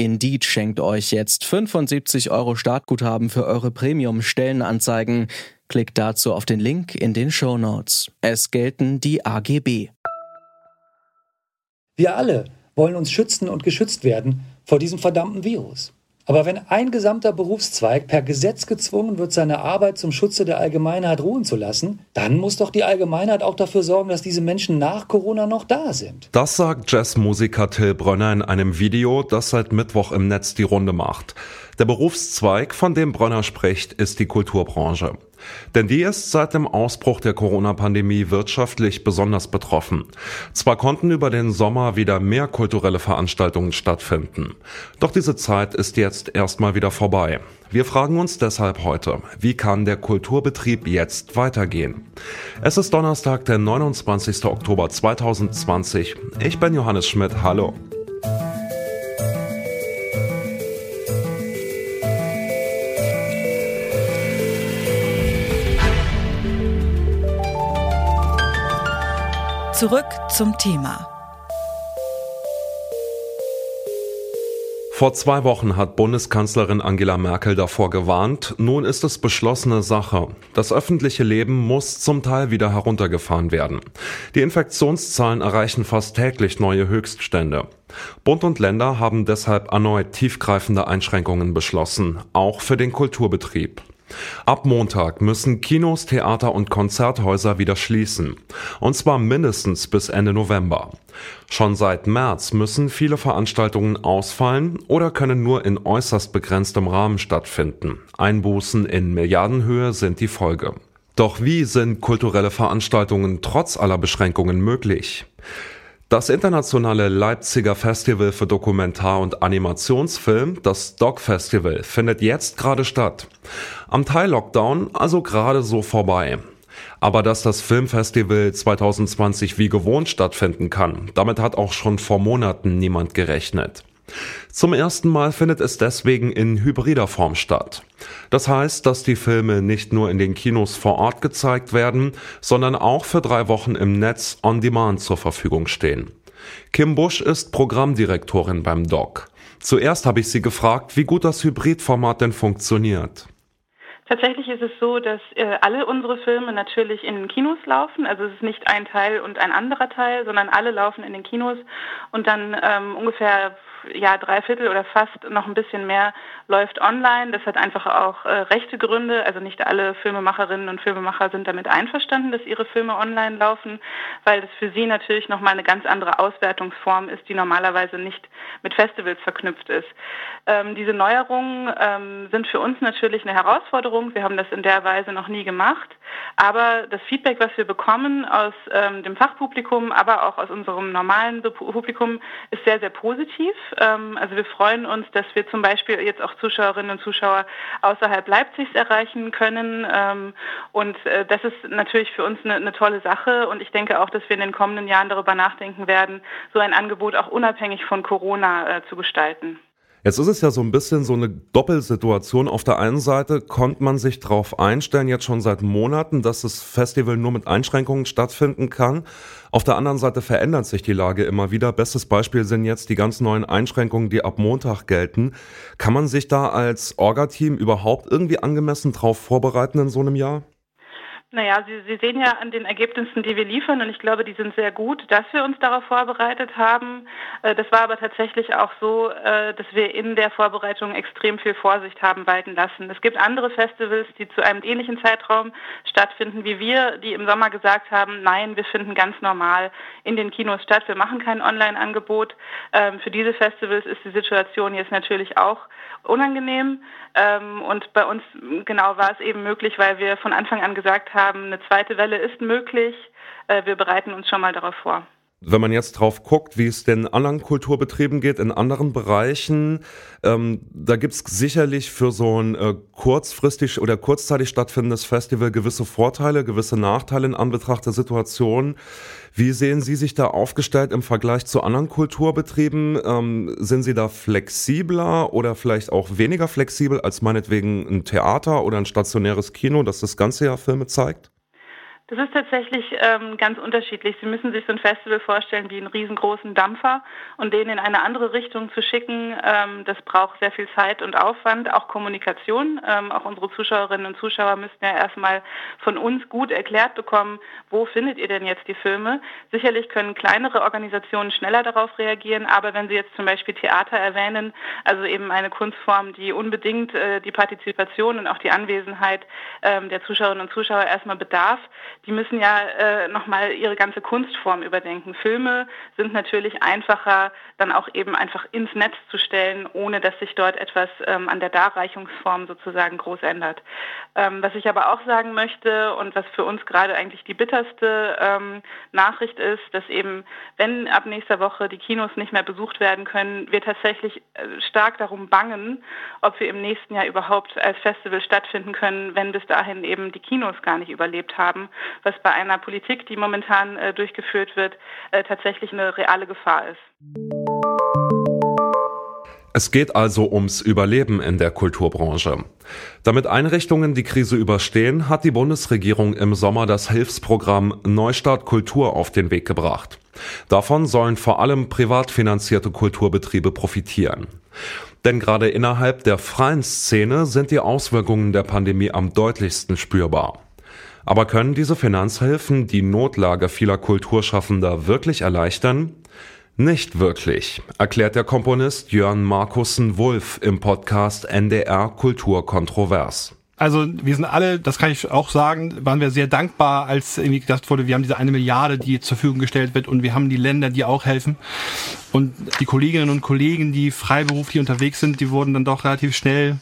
Indeed schenkt euch jetzt 75 Euro Startguthaben für eure Premium-Stellenanzeigen. Klickt dazu auf den Link in den Show Notes. Es gelten die AGB. Wir alle wollen uns schützen und geschützt werden vor diesem verdammten Virus. Aber wenn ein gesamter Berufszweig per Gesetz gezwungen wird, seine Arbeit zum Schutze der Allgemeinheit ruhen zu lassen, dann muss doch die Allgemeinheit auch dafür sorgen, dass diese Menschen nach Corona noch da sind. Das sagt Jazzmusiker Till Brönner in einem Video, das seit Mittwoch im Netz die Runde macht. Der Berufszweig, von dem Brönner spricht, ist die Kulturbranche. Denn die ist seit dem Ausbruch der Corona-Pandemie wirtschaftlich besonders betroffen. Zwar konnten über den Sommer wieder mehr kulturelle Veranstaltungen stattfinden, doch diese Zeit ist jetzt erstmal wieder vorbei. Wir fragen uns deshalb heute, wie kann der Kulturbetrieb jetzt weitergehen? Es ist Donnerstag, der 29. Oktober 2020. Ich bin Johannes Schmidt. Hallo. Zurück zum Thema. Vor zwei Wochen hat Bundeskanzlerin Angela Merkel davor gewarnt, nun ist es beschlossene Sache. Das öffentliche Leben muss zum Teil wieder heruntergefahren werden. Die Infektionszahlen erreichen fast täglich neue Höchststände. Bund und Länder haben deshalb erneut tiefgreifende Einschränkungen beschlossen, auch für den Kulturbetrieb. Ab Montag müssen Kinos, Theater und Konzerthäuser wieder schließen. Und zwar mindestens bis Ende November. Schon seit März müssen viele Veranstaltungen ausfallen oder können nur in äußerst begrenztem Rahmen stattfinden. Einbußen in Milliardenhöhe sind die Folge. Doch wie sind kulturelle Veranstaltungen trotz aller Beschränkungen möglich? Das internationale Leipziger Festival für Dokumentar- und Animationsfilm, das Dog Festival, findet jetzt gerade statt. Am Teil-Lockdown also gerade so vorbei. Aber dass das Filmfestival 2020 wie gewohnt stattfinden kann, damit hat auch schon vor Monaten niemand gerechnet. Zum ersten Mal findet es deswegen in hybrider Form statt. Das heißt, dass die Filme nicht nur in den Kinos vor Ort gezeigt werden, sondern auch für drei Wochen im Netz on Demand zur Verfügung stehen. Kim Busch ist Programmdirektorin beim DOC. Zuerst habe ich sie gefragt, wie gut das Hybridformat denn funktioniert. Tatsächlich ist es so, dass äh, alle unsere Filme natürlich in den Kinos laufen. Also es ist nicht ein Teil und ein anderer Teil, sondern alle laufen in den Kinos und dann ähm, ungefähr ja, drei Viertel oder fast noch ein bisschen mehr läuft online. Das hat einfach auch äh, rechte Gründe. Also nicht alle Filmemacherinnen und Filmemacher sind damit einverstanden, dass ihre Filme online laufen, weil das für sie natürlich nochmal eine ganz andere Auswertungsform ist, die normalerweise nicht mit Festivals verknüpft ist. Ähm, diese Neuerungen ähm, sind für uns natürlich eine Herausforderung. Wir haben das in der Weise noch nie gemacht. Aber das Feedback, was wir bekommen aus ähm, dem Fachpublikum, aber auch aus unserem normalen Publikum, ist sehr, sehr positiv. Ähm, also wir freuen uns, dass wir zum Beispiel jetzt auch Zuschauerinnen und Zuschauer außerhalb Leipzigs erreichen können. Ähm, und äh, das ist natürlich für uns eine, eine tolle Sache. Und ich denke auch, dass wir in den kommenden Jahren darüber nachdenken werden, so ein Angebot auch unabhängig von Corona äh, zu gestalten. Jetzt ist es ja so ein bisschen so eine Doppelsituation. Auf der einen Seite konnte man sich darauf einstellen, jetzt schon seit Monaten, dass das Festival nur mit Einschränkungen stattfinden kann. Auf der anderen Seite verändert sich die Lage immer wieder. Bestes Beispiel sind jetzt die ganz neuen Einschränkungen, die ab Montag gelten. Kann man sich da als Orga-Team überhaupt irgendwie angemessen darauf vorbereiten in so einem Jahr? Naja, Sie, Sie sehen ja an den Ergebnissen, die wir liefern, und ich glaube, die sind sehr gut, dass wir uns darauf vorbereitet haben. Äh, das war aber tatsächlich auch so, äh, dass wir in der Vorbereitung extrem viel Vorsicht haben walten lassen. Es gibt andere Festivals, die zu einem ähnlichen Zeitraum stattfinden wie wir, die im Sommer gesagt haben, nein, wir finden ganz normal in den Kinos statt, wir machen kein Online-Angebot. Ähm, für diese Festivals ist die Situation jetzt natürlich auch unangenehm. Ähm, und bei uns genau war es eben möglich, weil wir von Anfang an gesagt haben, eine zweite Welle ist möglich. Äh, wir bereiten uns schon mal darauf vor. Wenn man jetzt drauf guckt, wie es den anderen Kulturbetrieben geht, in anderen Bereichen, ähm, da gibt's sicherlich für so ein äh, kurzfristig oder kurzzeitig stattfindendes Festival gewisse Vorteile, gewisse Nachteile in Anbetracht der Situation. Wie sehen Sie sich da aufgestellt im Vergleich zu anderen Kulturbetrieben? Ähm, sind Sie da flexibler oder vielleicht auch weniger flexibel als meinetwegen ein Theater oder ein stationäres Kino, das das ganze Jahr Filme zeigt? Das ist tatsächlich ähm, ganz unterschiedlich. Sie müssen sich so ein Festival vorstellen wie einen riesengroßen Dampfer und den in eine andere Richtung zu schicken, ähm, das braucht sehr viel Zeit und Aufwand, auch Kommunikation. Ähm, auch unsere Zuschauerinnen und Zuschauer müssten ja erstmal von uns gut erklärt bekommen, wo findet ihr denn jetzt die Filme. Sicherlich können kleinere Organisationen schneller darauf reagieren, aber wenn Sie jetzt zum Beispiel Theater erwähnen, also eben eine Kunstform, die unbedingt äh, die Partizipation und auch die Anwesenheit ähm, der Zuschauerinnen und Zuschauer erstmal bedarf, die müssen ja äh, nochmal ihre ganze Kunstform überdenken. Filme sind natürlich einfacher, dann auch eben einfach ins Netz zu stellen, ohne dass sich dort etwas ähm, an der Darreichungsform sozusagen groß ändert. Ähm, was ich aber auch sagen möchte und was für uns gerade eigentlich die bitterste ähm, Nachricht ist, dass eben, wenn ab nächster Woche die Kinos nicht mehr besucht werden können, wir tatsächlich äh, stark darum bangen, ob wir im nächsten Jahr überhaupt als Festival stattfinden können, wenn bis dahin eben die Kinos gar nicht überlebt haben was bei einer Politik, die momentan äh, durchgeführt wird, äh, tatsächlich eine reale Gefahr ist. Es geht also ums Überleben in der Kulturbranche. Damit Einrichtungen die Krise überstehen, hat die Bundesregierung im Sommer das Hilfsprogramm Neustart Kultur auf den Weg gebracht. Davon sollen vor allem privat finanzierte Kulturbetriebe profitieren. Denn gerade innerhalb der freien Szene sind die Auswirkungen der Pandemie am deutlichsten spürbar. Aber können diese Finanzhilfen die Notlage vieler Kulturschaffender wirklich erleichtern? Nicht wirklich, erklärt der Komponist Jörn Markussen Wulff im Podcast NDR Kultur kontrovers. Also wir sind alle, das kann ich auch sagen, waren wir sehr dankbar, als irgendwie gedacht wurde, wir haben diese eine Milliarde, die zur Verfügung gestellt wird und wir haben die Länder, die auch helfen. Und die Kolleginnen und Kollegen, die freiberuflich unterwegs sind, die wurden dann doch relativ schnell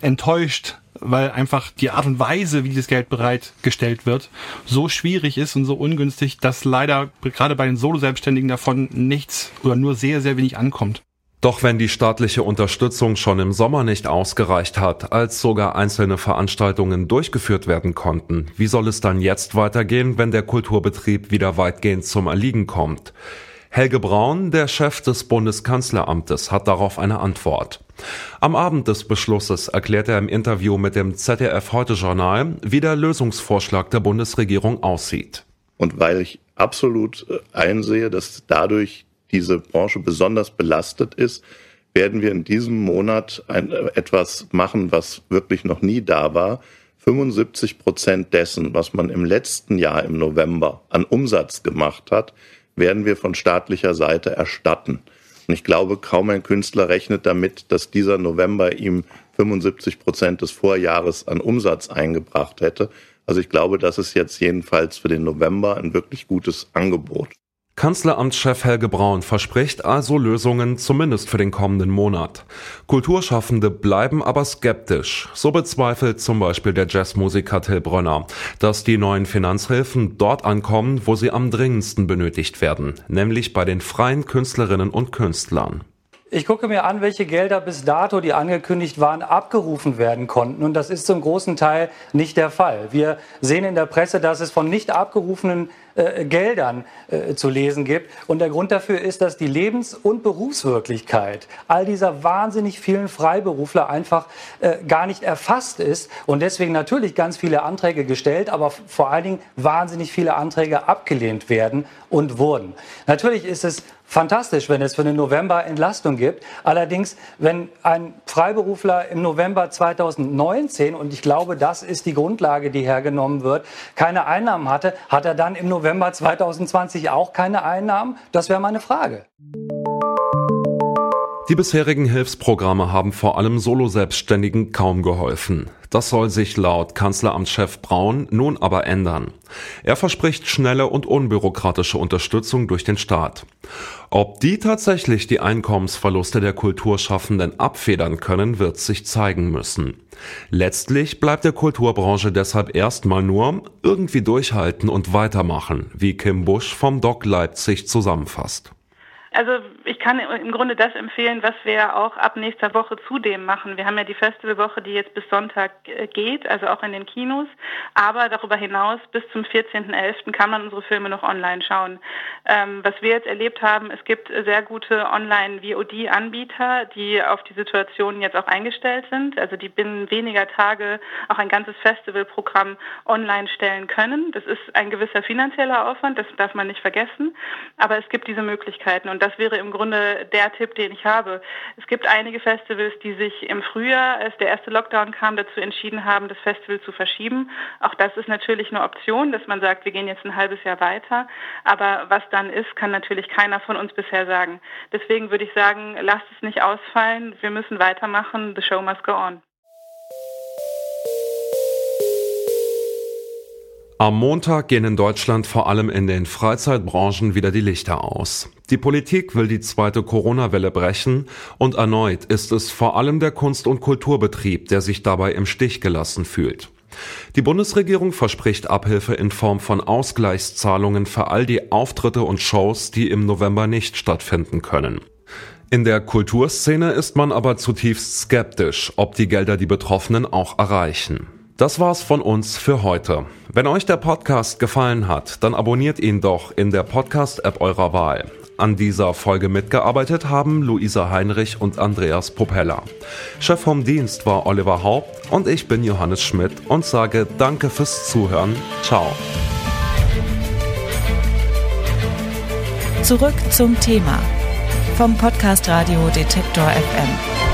enttäuscht, weil einfach die Art und Weise, wie dieses Geld bereitgestellt wird, so schwierig ist und so ungünstig, dass leider gerade bei den Solo-Selbstständigen davon nichts oder nur sehr, sehr wenig ankommt. Doch wenn die staatliche Unterstützung schon im Sommer nicht ausgereicht hat, als sogar einzelne Veranstaltungen durchgeführt werden konnten, wie soll es dann jetzt weitergehen, wenn der Kulturbetrieb wieder weitgehend zum Erliegen kommt? Helge Braun, der Chef des Bundeskanzleramtes, hat darauf eine Antwort. Am Abend des Beschlusses erklärt er im Interview mit dem ZDF Heute Journal, wie der Lösungsvorschlag der Bundesregierung aussieht. Und weil ich absolut äh, einsehe, dass dadurch diese Branche besonders belastet ist, werden wir in diesem Monat ein, äh, etwas machen, was wirklich noch nie da war. 75 Prozent dessen, was man im letzten Jahr im November an Umsatz gemacht hat, werden wir von staatlicher Seite erstatten. Und ich glaube, kaum ein Künstler rechnet damit, dass dieser November ihm 75 Prozent des Vorjahres an Umsatz eingebracht hätte. Also ich glaube, das ist jetzt jedenfalls für den November ein wirklich gutes Angebot. Kanzleramtschef Helge Braun verspricht also Lösungen zumindest für den kommenden Monat. Kulturschaffende bleiben aber skeptisch. So bezweifelt zum Beispiel der Jazzmusiker Till Brönner, dass die neuen Finanzhilfen dort ankommen, wo sie am dringendsten benötigt werden, nämlich bei den freien Künstlerinnen und Künstlern. Ich gucke mir an, welche Gelder bis dato, die angekündigt waren, abgerufen werden konnten. Und das ist zum großen Teil nicht der Fall. Wir sehen in der Presse, dass es von nicht abgerufenen äh, Geldern äh, zu lesen gibt. Und der Grund dafür ist, dass die Lebens- und Berufswirklichkeit all dieser wahnsinnig vielen Freiberufler einfach äh, gar nicht erfasst ist. Und deswegen natürlich ganz viele Anträge gestellt, aber vor allen Dingen wahnsinnig viele Anträge abgelehnt werden und wurden. Natürlich ist es fantastisch, wenn es für den November Entlastung gibt. Allerdings, wenn ein Freiberufler im November 2019, und ich glaube, das ist die Grundlage, die hergenommen wird, keine Einnahmen hatte, hat er dann im November 2020 auch keine Einnahmen? Das wäre meine Frage. Die bisherigen Hilfsprogramme haben vor allem Solo-Selbstständigen kaum geholfen. Das soll sich laut Kanzleramtschef Braun nun aber ändern. Er verspricht schnelle und unbürokratische Unterstützung durch den Staat. Ob die tatsächlich die Einkommensverluste der Kulturschaffenden abfedern können, wird sich zeigen müssen. Letztlich bleibt der Kulturbranche deshalb erstmal nur irgendwie durchhalten und weitermachen, wie Kim Busch vom Doc Leipzig zusammenfasst. Also ich kann im Grunde das empfehlen, was wir auch ab nächster Woche zudem machen. Wir haben ja die Festivalwoche, die jetzt bis Sonntag äh, geht, also auch in den Kinos. Aber darüber hinaus bis zum 14.11. kann man unsere Filme noch online schauen. Ähm, was wir jetzt erlebt haben, es gibt sehr gute Online-VOD-Anbieter, die auf die Situation jetzt auch eingestellt sind. Also die binnen weniger Tage auch ein ganzes Festivalprogramm online stellen können. Das ist ein gewisser finanzieller Aufwand, das darf man nicht vergessen. Aber es gibt diese Möglichkeiten und das wäre im Grunde der Tipp, den ich habe. Es gibt einige Festivals, die sich im Frühjahr, als der erste Lockdown kam, dazu entschieden haben, das Festival zu verschieben. Auch das ist natürlich eine Option, dass man sagt, wir gehen jetzt ein halbes Jahr weiter. Aber was dann ist, kann natürlich keiner von uns bisher sagen. Deswegen würde ich sagen, lasst es nicht ausfallen. Wir müssen weitermachen. The show must go on. Am Montag gehen in Deutschland vor allem in den Freizeitbranchen wieder die Lichter aus. Die Politik will die zweite Corona-Welle brechen und erneut ist es vor allem der Kunst- und Kulturbetrieb, der sich dabei im Stich gelassen fühlt. Die Bundesregierung verspricht Abhilfe in Form von Ausgleichszahlungen für all die Auftritte und Shows, die im November nicht stattfinden können. In der Kulturszene ist man aber zutiefst skeptisch, ob die Gelder die Betroffenen auch erreichen. Das war's von uns für heute. Wenn euch der Podcast gefallen hat, dann abonniert ihn doch in der Podcast-App eurer Wahl. An dieser Folge mitgearbeitet haben Luisa Heinrich und Andreas Propeller. Chef vom Dienst war Oliver Haupt und ich bin Johannes Schmidt und sage Danke fürs Zuhören. Ciao. Zurück zum Thema vom Podcast Radio Detektor FM.